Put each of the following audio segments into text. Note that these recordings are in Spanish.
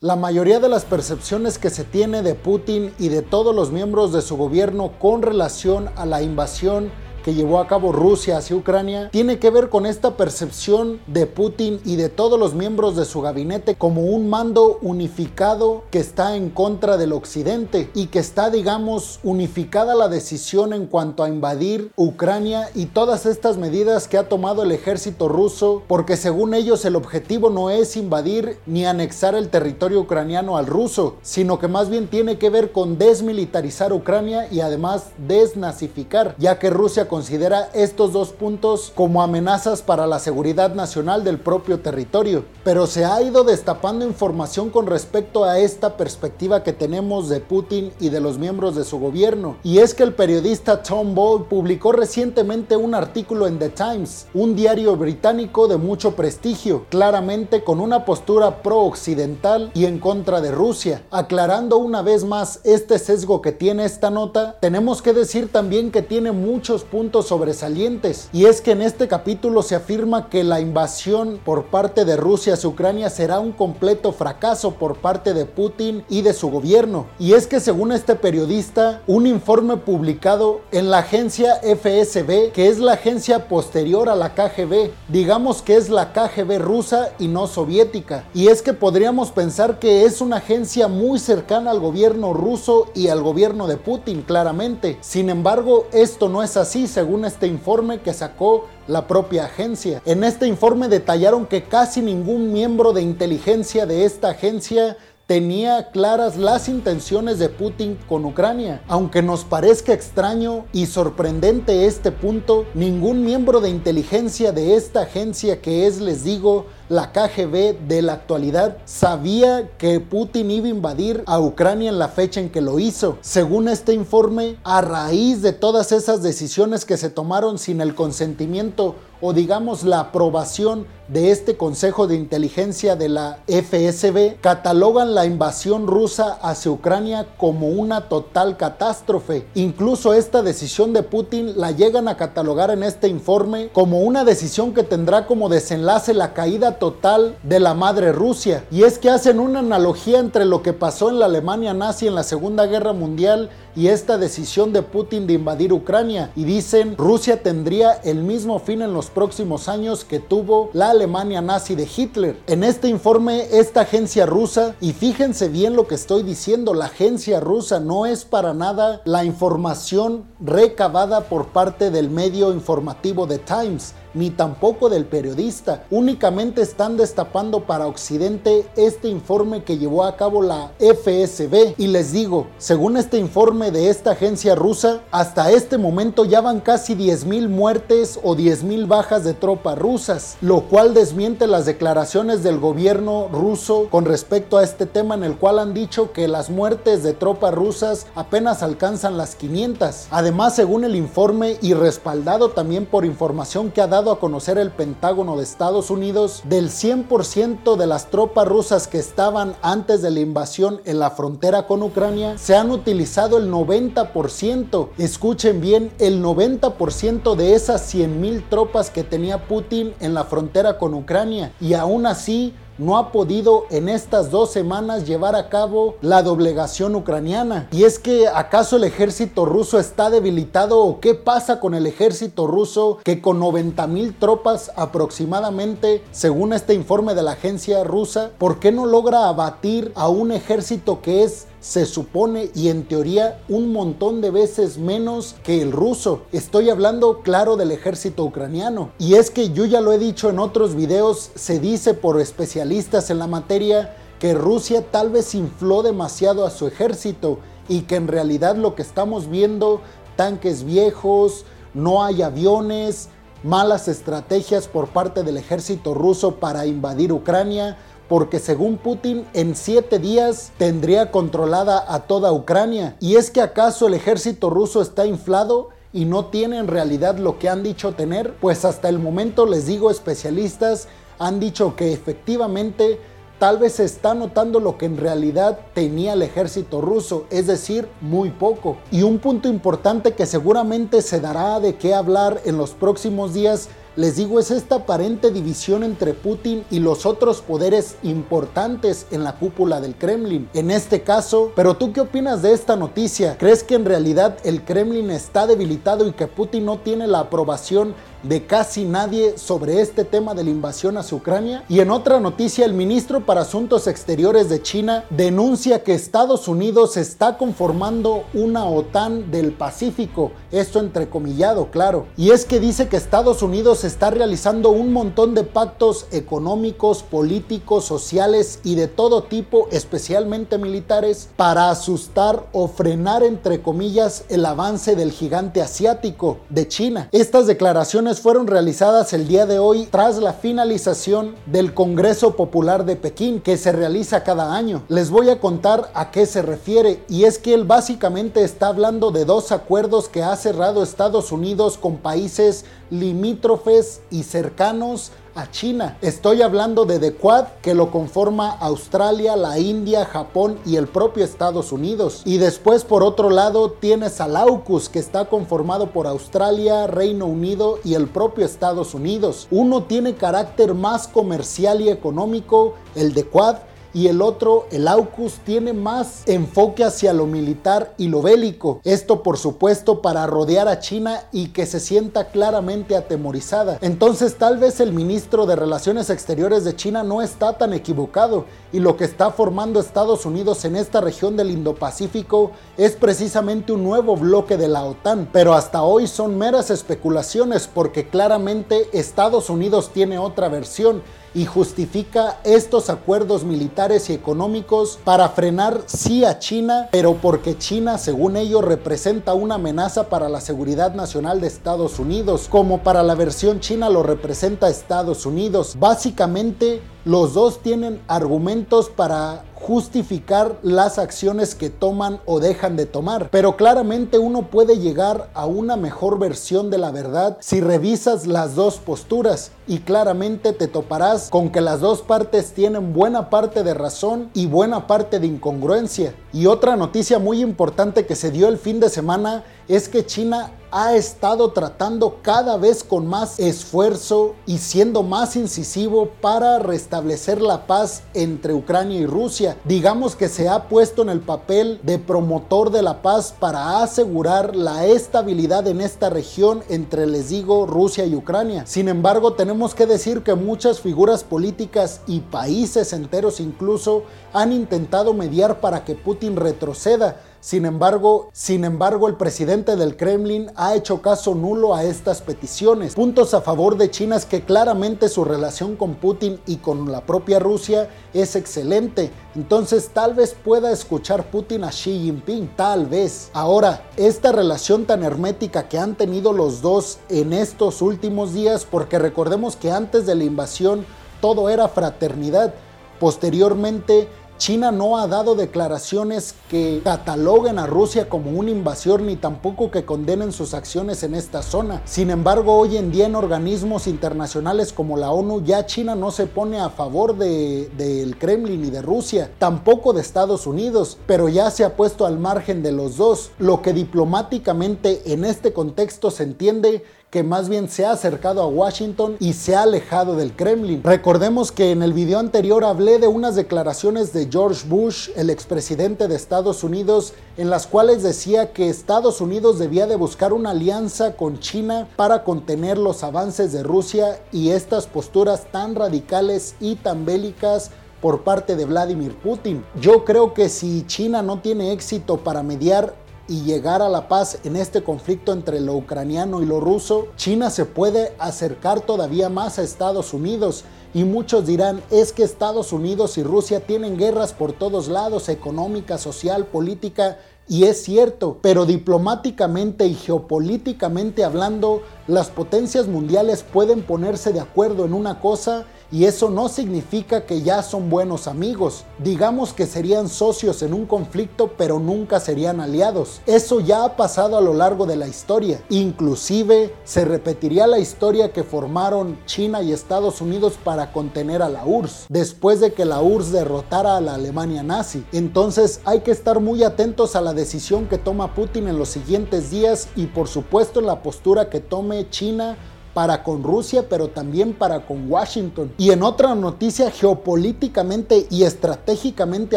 La mayoría de las percepciones que se tiene de Putin y de todos los miembros de su gobierno con relación a la invasión que llevó a cabo Rusia hacia Ucrania tiene que ver con esta percepción de Putin y de todos los miembros de su gabinete como un mando unificado que está en contra del occidente y que está digamos unificada la decisión en cuanto a invadir Ucrania y todas estas medidas que ha tomado el ejército ruso porque según ellos el objetivo no es invadir ni anexar el territorio ucraniano al ruso sino que más bien tiene que ver con desmilitarizar Ucrania y además desnazificar ya que Rusia considera estos dos puntos como amenazas para la seguridad nacional del propio territorio. Pero se ha ido destapando información con respecto a esta perspectiva que tenemos de Putin y de los miembros de su gobierno. Y es que el periodista Tom Ball publicó recientemente un artículo en The Times, un diario británico de mucho prestigio, claramente con una postura pro-occidental y en contra de Rusia. Aclarando una vez más este sesgo que tiene esta nota, tenemos que decir también que tiene muchos puntos sobresalientes y es que en este capítulo se afirma que la invasión por parte de Rusia hacia Ucrania será un completo fracaso por parte de Putin y de su gobierno. Y es que según este periodista, un informe publicado en la agencia FSB, que es la agencia posterior a la KGB, digamos que es la KGB rusa y no soviética. Y es que podríamos pensar que es una agencia muy cercana al gobierno ruso y al gobierno de Putin, claramente. Sin embargo, esto no es así según este informe que sacó la propia agencia. En este informe detallaron que casi ningún miembro de inteligencia de esta agencia tenía claras las intenciones de Putin con Ucrania. Aunque nos parezca extraño y sorprendente este punto, ningún miembro de inteligencia de esta agencia que es, les digo, la KGB de la actualidad sabía que Putin iba a invadir a Ucrania en la fecha en que lo hizo. Según este informe, a raíz de todas esas decisiones que se tomaron sin el consentimiento o digamos la aprobación de este Consejo de Inteligencia de la FSB, catalogan la invasión rusa hacia Ucrania como una total catástrofe. Incluso esta decisión de Putin la llegan a catalogar en este informe como una decisión que tendrá como desenlace la caída total de la madre Rusia. Y es que hacen una analogía entre lo que pasó en la Alemania nazi en la Segunda Guerra Mundial y esta decisión de Putin de invadir Ucrania. Y dicen, Rusia tendría el mismo fin en los próximos años que tuvo la Alemania nazi de Hitler. En este informe, esta agencia rusa, y fíjense bien lo que estoy diciendo, la agencia rusa no es para nada la información recabada por parte del medio informativo The Times ni tampoco del periodista. Únicamente están destapando para Occidente este informe que llevó a cabo la FSB. Y les digo, según este informe de esta agencia rusa, hasta este momento ya van casi 10.000 muertes o 10.000 bajas de tropas rusas, lo cual desmiente las declaraciones del gobierno ruso con respecto a este tema en el cual han dicho que las muertes de tropas rusas apenas alcanzan las 500. Además, según el informe y respaldado también por información que ha dado a conocer el Pentágono de Estados Unidos, del 100% de las tropas rusas que estaban antes de la invasión en la frontera con Ucrania, se han utilizado el 90%. Escuchen bien, el 90% de esas 100.000 tropas que tenía Putin en la frontera con Ucrania. Y aún así, no ha podido en estas dos semanas llevar a cabo la doblegación ucraniana. Y es que acaso el ejército ruso está debilitado o qué pasa con el ejército ruso que con 90 mil tropas aproximadamente, según este informe de la agencia rusa, ¿por qué no logra abatir a un ejército que es se supone y en teoría un montón de veces menos que el ruso. Estoy hablando claro del ejército ucraniano. Y es que yo ya lo he dicho en otros videos, se dice por especialistas en la materia que Rusia tal vez infló demasiado a su ejército y que en realidad lo que estamos viendo, tanques viejos, no hay aviones, malas estrategias por parte del ejército ruso para invadir Ucrania, porque según Putin en siete días tendría controlada a toda Ucrania. ¿Y es que acaso el ejército ruso está inflado? y no tiene en realidad lo que han dicho tener, pues hasta el momento les digo especialistas han dicho que efectivamente tal vez se está notando lo que en realidad tenía el ejército ruso, es decir, muy poco. Y un punto importante que seguramente se dará de qué hablar en los próximos días les digo, es esta aparente división entre Putin y los otros poderes importantes en la cúpula del Kremlin. En este caso, pero tú qué opinas de esta noticia? ¿Crees que en realidad el Kremlin está debilitado y que Putin no tiene la aprobación de casi nadie sobre este tema de la invasión hacia Ucrania. Y en otra noticia, el ministro para Asuntos Exteriores de China denuncia que Estados Unidos está conformando una OTAN del Pacífico, esto entrecomillado, claro. Y es que dice que Estados Unidos está realizando un montón de pactos económicos, políticos, sociales y de todo tipo, especialmente militares, para asustar o frenar, entre comillas, el avance del gigante asiático de China. Estas declaraciones fueron realizadas el día de hoy tras la finalización del Congreso Popular de Pekín que se realiza cada año. Les voy a contar a qué se refiere y es que él básicamente está hablando de dos acuerdos que ha cerrado Estados Unidos con países limítrofes y cercanos a China. Estoy hablando de The Quad, que lo conforma Australia, la India, Japón y el propio Estados Unidos. Y después, por otro lado, tienes al AUKUS, que está conformado por Australia, Reino Unido y el propio Estados Unidos. Uno tiene carácter más comercial y económico, el de Quad, y el otro, el AUKUS, tiene más enfoque hacia lo militar y lo bélico. Esto por supuesto para rodear a China y que se sienta claramente atemorizada. Entonces tal vez el ministro de Relaciones Exteriores de China no está tan equivocado y lo que está formando Estados Unidos en esta región del Indo-Pacífico es precisamente un nuevo bloque de la OTAN. Pero hasta hoy son meras especulaciones porque claramente Estados Unidos tiene otra versión y justifica estos acuerdos militares y económicos para frenar sí a China, pero porque China, según ellos, representa una amenaza para la seguridad nacional de Estados Unidos, como para la versión china lo representa Estados Unidos. Básicamente, los dos tienen argumentos para justificar las acciones que toman o dejan de tomar. Pero claramente uno puede llegar a una mejor versión de la verdad si revisas las dos posturas y claramente te toparás con que las dos partes tienen buena parte de razón y buena parte de incongruencia. Y otra noticia muy importante que se dio el fin de semana es que China ha estado tratando cada vez con más esfuerzo y siendo más incisivo para restablecer la paz entre Ucrania y Rusia. Digamos que se ha puesto en el papel de promotor de la paz para asegurar la estabilidad en esta región entre, les digo, Rusia y Ucrania. Sin embargo, tenemos que decir que muchas figuras políticas y países enteros incluso han intentado mediar para que Putin retroceda sin embargo, sin embargo, el presidente del Kremlin ha hecho caso nulo a estas peticiones. Puntos a favor de China es que claramente su relación con Putin y con la propia Rusia es excelente. Entonces tal vez pueda escuchar Putin a Xi Jinping, tal vez. Ahora, esta relación tan hermética que han tenido los dos en estos últimos días, porque recordemos que antes de la invasión todo era fraternidad. Posteriormente China no ha dado declaraciones que cataloguen a Rusia como una invasión ni tampoco que condenen sus acciones en esta zona. Sin embargo, hoy en día en organismos internacionales como la ONU ya China no se pone a favor del de, Kremlin y de Rusia, tampoco de Estados Unidos, pero ya se ha puesto al margen de los dos, lo que diplomáticamente en este contexto se entiende que más bien se ha acercado a Washington y se ha alejado del Kremlin. Recordemos que en el video anterior hablé de unas declaraciones de George Bush, el expresidente de Estados Unidos, en las cuales decía que Estados Unidos debía de buscar una alianza con China para contener los avances de Rusia y estas posturas tan radicales y tan bélicas por parte de Vladimir Putin. Yo creo que si China no tiene éxito para mediar y llegar a la paz en este conflicto entre lo ucraniano y lo ruso, China se puede acercar todavía más a Estados Unidos. Y muchos dirán, es que Estados Unidos y Rusia tienen guerras por todos lados, económica, social, política, y es cierto, pero diplomáticamente y geopolíticamente hablando, las potencias mundiales pueden ponerse de acuerdo en una cosa y eso no significa que ya son buenos amigos. Digamos que serían socios en un conflicto, pero nunca serían aliados. Eso ya ha pasado a lo largo de la historia. Inclusive se repetiría la historia que formaron China y Estados Unidos para contener a la URSS, después de que la URSS derrotara a la Alemania nazi. Entonces hay que estar muy atentos a la decisión que toma Putin en los siguientes días y por supuesto en la postura que tome China para con Rusia, pero también para con Washington. Y en otra noticia geopolíticamente y estratégicamente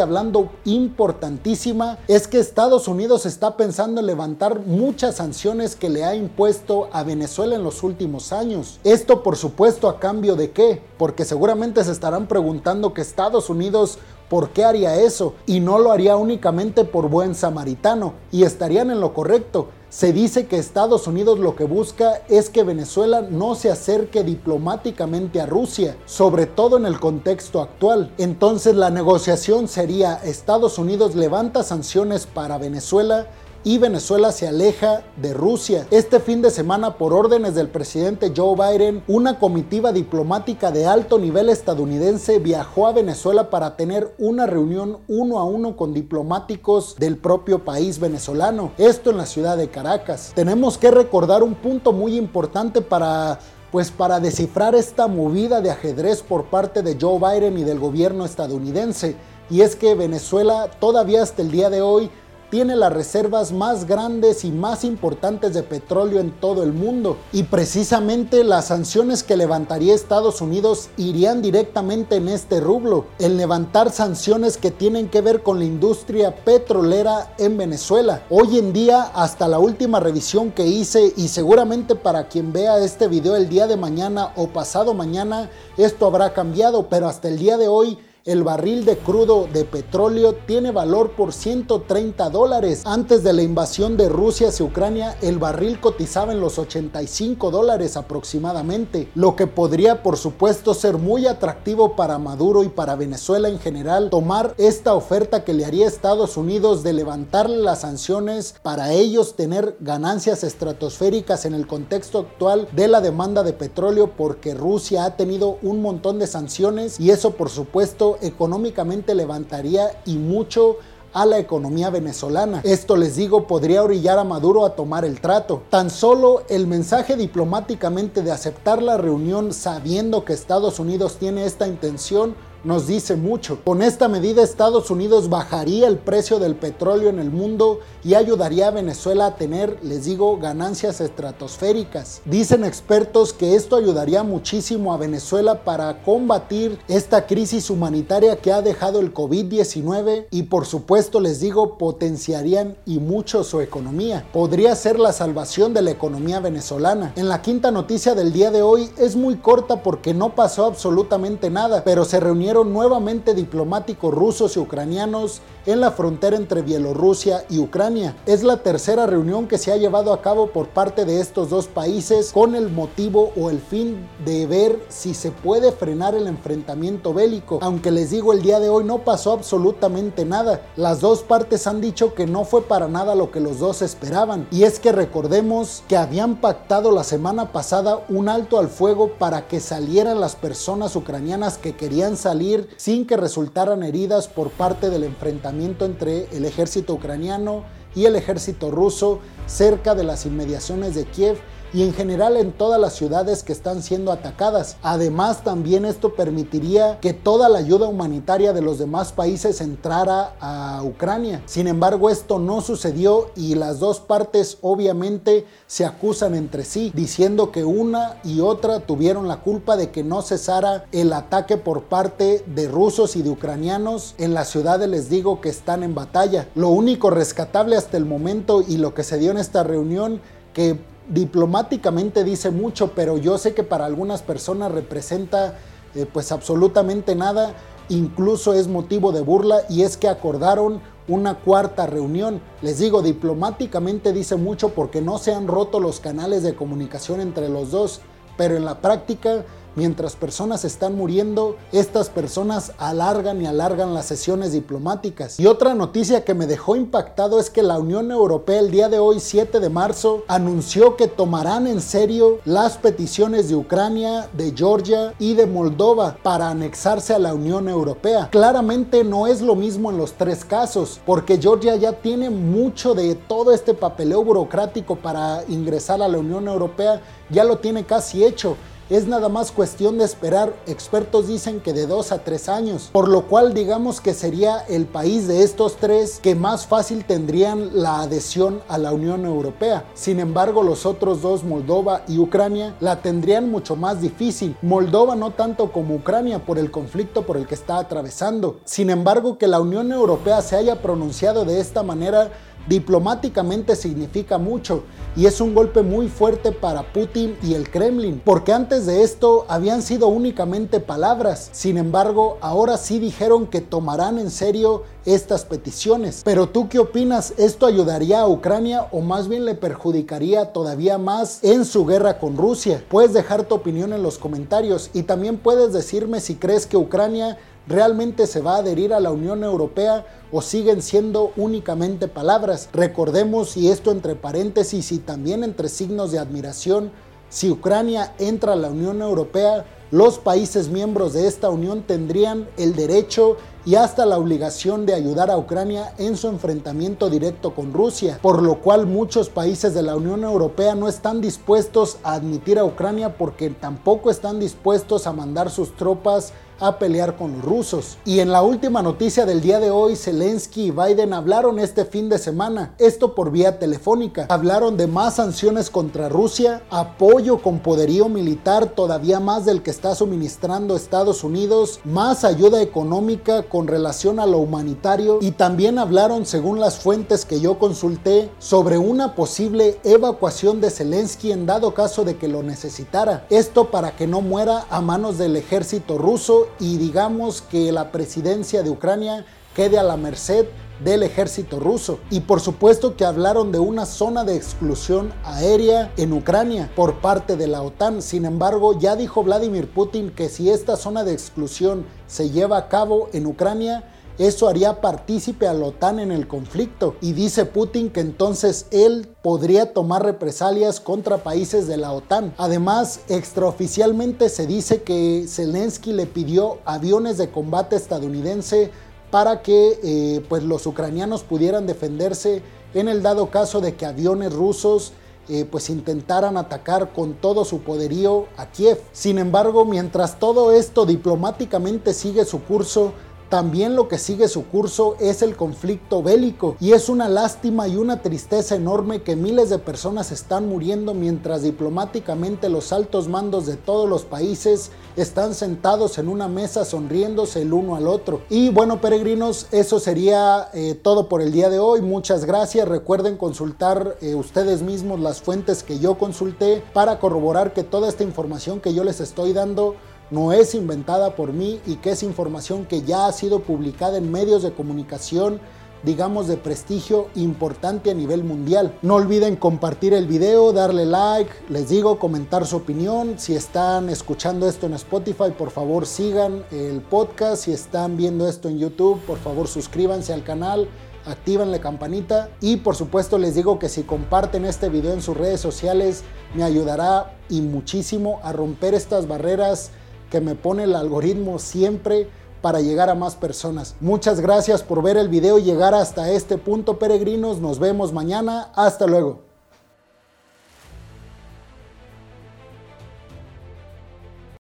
hablando importantísima, es que Estados Unidos está pensando en levantar muchas sanciones que le ha impuesto a Venezuela en los últimos años. Esto por supuesto a cambio de qué? Porque seguramente se estarán preguntando que Estados Unidos ¿Por qué haría eso? Y no lo haría únicamente por buen samaritano. Y estarían en lo correcto. Se dice que Estados Unidos lo que busca es que Venezuela no se acerque diplomáticamente a Rusia, sobre todo en el contexto actual. Entonces la negociación sería Estados Unidos levanta sanciones para Venezuela y Venezuela se aleja de Rusia. Este fin de semana, por órdenes del presidente Joe Biden, una comitiva diplomática de alto nivel estadounidense viajó a Venezuela para tener una reunión uno a uno con diplomáticos del propio país venezolano. Esto en la ciudad de Caracas. Tenemos que recordar un punto muy importante para pues para descifrar esta movida de ajedrez por parte de Joe Biden y del gobierno estadounidense. Y es que Venezuela todavía hasta el día de hoy tiene las reservas más grandes y más importantes de petróleo en todo el mundo. Y precisamente las sanciones que levantaría Estados Unidos irían directamente en este rublo, el levantar sanciones que tienen que ver con la industria petrolera en Venezuela. Hoy en día, hasta la última revisión que hice y seguramente para quien vea este video el día de mañana o pasado mañana, esto habrá cambiado, pero hasta el día de hoy el barril de crudo de petróleo tiene valor por 130 dólares. Antes de la invasión de Rusia hacia Ucrania, el barril cotizaba en los 85 dólares aproximadamente, lo que podría por supuesto ser muy atractivo para Maduro y para Venezuela en general tomar esta oferta que le haría Estados Unidos de levantarle las sanciones para ellos tener ganancias estratosféricas en el contexto actual de la demanda de petróleo porque Rusia ha tenido un montón de sanciones y eso por supuesto económicamente levantaría y mucho a la economía venezolana. Esto les digo podría orillar a Maduro a tomar el trato. Tan solo el mensaje diplomáticamente de aceptar la reunión sabiendo que Estados Unidos tiene esta intención nos dice mucho. Con esta medida Estados Unidos bajaría el precio del petróleo en el mundo y ayudaría a Venezuela a tener, les digo, ganancias estratosféricas. Dicen expertos que esto ayudaría muchísimo a Venezuela para combatir esta crisis humanitaria que ha dejado el COVID-19 y por supuesto les digo potenciarían y mucho su economía. Podría ser la salvación de la economía venezolana. En la quinta noticia del día de hoy es muy corta porque no pasó absolutamente nada, pero se reunieron nuevamente diplomáticos rusos y ucranianos en la frontera entre Bielorrusia y Ucrania. Es la tercera reunión que se ha llevado a cabo por parte de estos dos países con el motivo o el fin de ver si se puede frenar el enfrentamiento bélico. Aunque les digo el día de hoy no pasó absolutamente nada. Las dos partes han dicho que no fue para nada lo que los dos esperaban. Y es que recordemos que habían pactado la semana pasada un alto al fuego para que salieran las personas ucranianas que querían salir sin que resultaran heridas por parte del enfrentamiento entre el ejército ucraniano y el ejército ruso cerca de las inmediaciones de Kiev y en general en todas las ciudades que están siendo atacadas. Además, también esto permitiría que toda la ayuda humanitaria de los demás países entrara a Ucrania. Sin embargo, esto no sucedió y las dos partes obviamente se acusan entre sí, diciendo que una y otra tuvieron la culpa de que no cesara el ataque por parte de rusos y de ucranianos en las ciudades, les digo, que están en batalla. Lo único rescatable hasta el momento y lo que se dio en esta reunión que diplomáticamente dice mucho, pero yo sé que para algunas personas representa eh, pues absolutamente nada, incluso es motivo de burla y es que acordaron una cuarta reunión. Les digo, diplomáticamente dice mucho porque no se han roto los canales de comunicación entre los dos, pero en la práctica Mientras personas están muriendo, estas personas alargan y alargan las sesiones diplomáticas. Y otra noticia que me dejó impactado es que la Unión Europea el día de hoy, 7 de marzo, anunció que tomarán en serio las peticiones de Ucrania, de Georgia y de Moldova para anexarse a la Unión Europea. Claramente no es lo mismo en los tres casos, porque Georgia ya tiene mucho de todo este papeleo burocrático para ingresar a la Unión Europea, ya lo tiene casi hecho es nada más cuestión de esperar, expertos dicen que de dos a tres años, por lo cual digamos que sería el país de estos tres que más fácil tendrían la adhesión a la Unión Europea. Sin embargo, los otros dos, Moldova y Ucrania, la tendrían mucho más difícil. Moldova no tanto como Ucrania por el conflicto por el que está atravesando. Sin embargo, que la Unión Europea se haya pronunciado de esta manera diplomáticamente significa mucho y es un golpe muy fuerte para Putin y el Kremlin, porque antes de esto habían sido únicamente palabras. Sin embargo, ahora sí dijeron que tomarán en serio estas peticiones. Pero tú qué opinas? ¿Esto ayudaría a Ucrania o más bien le perjudicaría todavía más en su guerra con Rusia? Puedes dejar tu opinión en los comentarios y también puedes decirme si crees que Ucrania realmente se va a adherir a la Unión Europea o siguen siendo únicamente palabras. Recordemos, y esto entre paréntesis y también entre signos de admiración, si Ucrania entra a la Unión Europea, los países miembros de esta unión tendrían el derecho y hasta la obligación de ayudar a Ucrania en su enfrentamiento directo con Rusia, por lo cual muchos países de la Unión Europea no están dispuestos a admitir a Ucrania porque tampoco están dispuestos a mandar sus tropas a pelear con los rusos. Y en la última noticia del día de hoy, Zelensky y Biden hablaron este fin de semana, esto por vía telefónica. Hablaron de más sanciones contra Rusia, apoyo con poderío militar todavía más del que está suministrando Estados Unidos, más ayuda económica con relación a lo humanitario y también hablaron, según las fuentes que yo consulté, sobre una posible evacuación de Zelensky en dado caso de que lo necesitara. Esto para que no muera a manos del ejército ruso y digamos que la presidencia de Ucrania quede a la merced del ejército ruso. Y por supuesto que hablaron de una zona de exclusión aérea en Ucrania por parte de la OTAN. Sin embargo, ya dijo Vladimir Putin que si esta zona de exclusión se lleva a cabo en Ucrania, eso haría partícipe a la OTAN en el conflicto. Y dice Putin que entonces él podría tomar represalias contra países de la OTAN. Además, extraoficialmente se dice que Zelensky le pidió aviones de combate estadounidense para que eh, pues los ucranianos pudieran defenderse en el dado caso de que aviones rusos eh, pues intentaran atacar con todo su poderío a Kiev. Sin embargo, mientras todo esto diplomáticamente sigue su curso, también lo que sigue su curso es el conflicto bélico y es una lástima y una tristeza enorme que miles de personas están muriendo mientras diplomáticamente los altos mandos de todos los países están sentados en una mesa sonriéndose el uno al otro. Y bueno peregrinos, eso sería eh, todo por el día de hoy. Muchas gracias. Recuerden consultar eh, ustedes mismos las fuentes que yo consulté para corroborar que toda esta información que yo les estoy dando no es inventada por mí y que es información que ya ha sido publicada en medios de comunicación digamos de prestigio importante a nivel mundial. No olviden compartir el video, darle like, les digo, comentar su opinión. Si están escuchando esto en Spotify, por favor sigan el podcast. Si están viendo esto en YouTube, por favor suscríbanse al canal, activen la campanita y por supuesto les digo que si comparten este video en sus redes sociales me ayudará y muchísimo a romper estas barreras que me pone el algoritmo siempre para llegar a más personas. Muchas gracias por ver el video y llegar hasta este punto, peregrinos. Nos vemos mañana. Hasta luego.